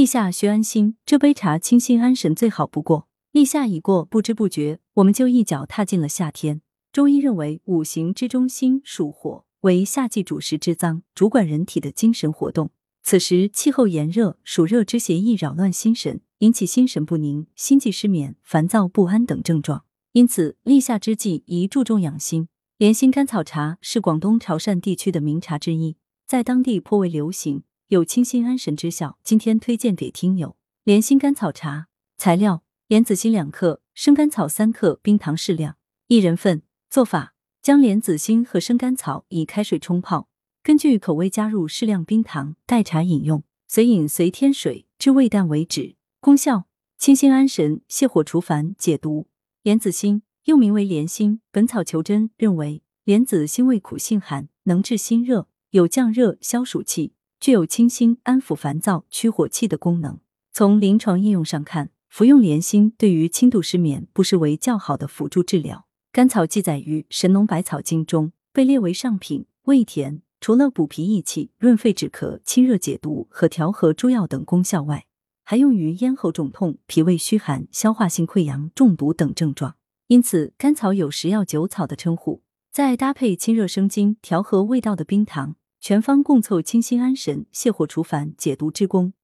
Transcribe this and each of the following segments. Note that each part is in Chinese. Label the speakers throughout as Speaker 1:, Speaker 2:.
Speaker 1: 立夏需安心，这杯茶清心安神最好不过。立夏已过，不知不觉我们就一脚踏进了夏天。中医认为，五行之中心属火，为夏季主食之脏，主管人体的精神活动。此时气候炎热，暑热之邪易扰乱心神，引起心神不宁、心悸失眠、烦躁不安等症状。因此，立夏之际宜注重养心。莲心甘草茶是广东潮汕地区的名茶之一，在当地颇为流行。有清心安神之效，今天推荐给听友。莲心甘草茶材料：莲子心两克，生甘草三克，冰糖适量，一人份。做法：将莲子心和生甘草以开水冲泡，根据口味加入适量冰糖，代茶饮用。随饮随添水，至味淡为止。功效：清心安神，泻火除烦，解毒。莲子心又名为莲心，《本草求真》认为莲子心味苦性寒，能治心热，有降热消暑气。具有清心、安抚烦躁、驱火气的功能。从临床应用上看，服用莲心对于轻度失眠不失为较好的辅助治疗。甘草记载于《神农百草经》中，被列为上品，味甜。除了补脾益气、润肺止咳、清热解毒和调和诸药等功效外，还用于咽喉肿痛、脾胃虚寒、消化性溃疡、中毒等症状。因此，甘草有食药九草的称呼。再搭配清热生津、调和味道的冰糖。全方共凑清心安神、泻火除烦、解毒之功，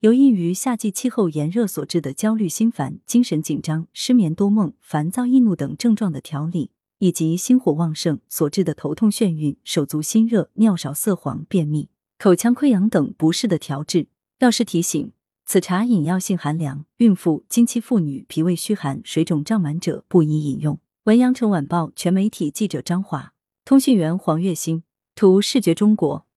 Speaker 1: 有益于夏季气候炎热所致的焦虑心烦、精神紧张、失眠多梦、烦躁易怒等症状的调理，以及心火旺盛所致的头痛眩晕、手足心热、尿少色黄、便秘、口腔溃疡等不适的调治。药师提醒：此茶饮药性寒凉，孕妇、经期妇女、脾胃虚寒、水肿胀满者不宜饮用。文阳城晚报全媒体记者张华，通讯员黄月星。图视觉中国。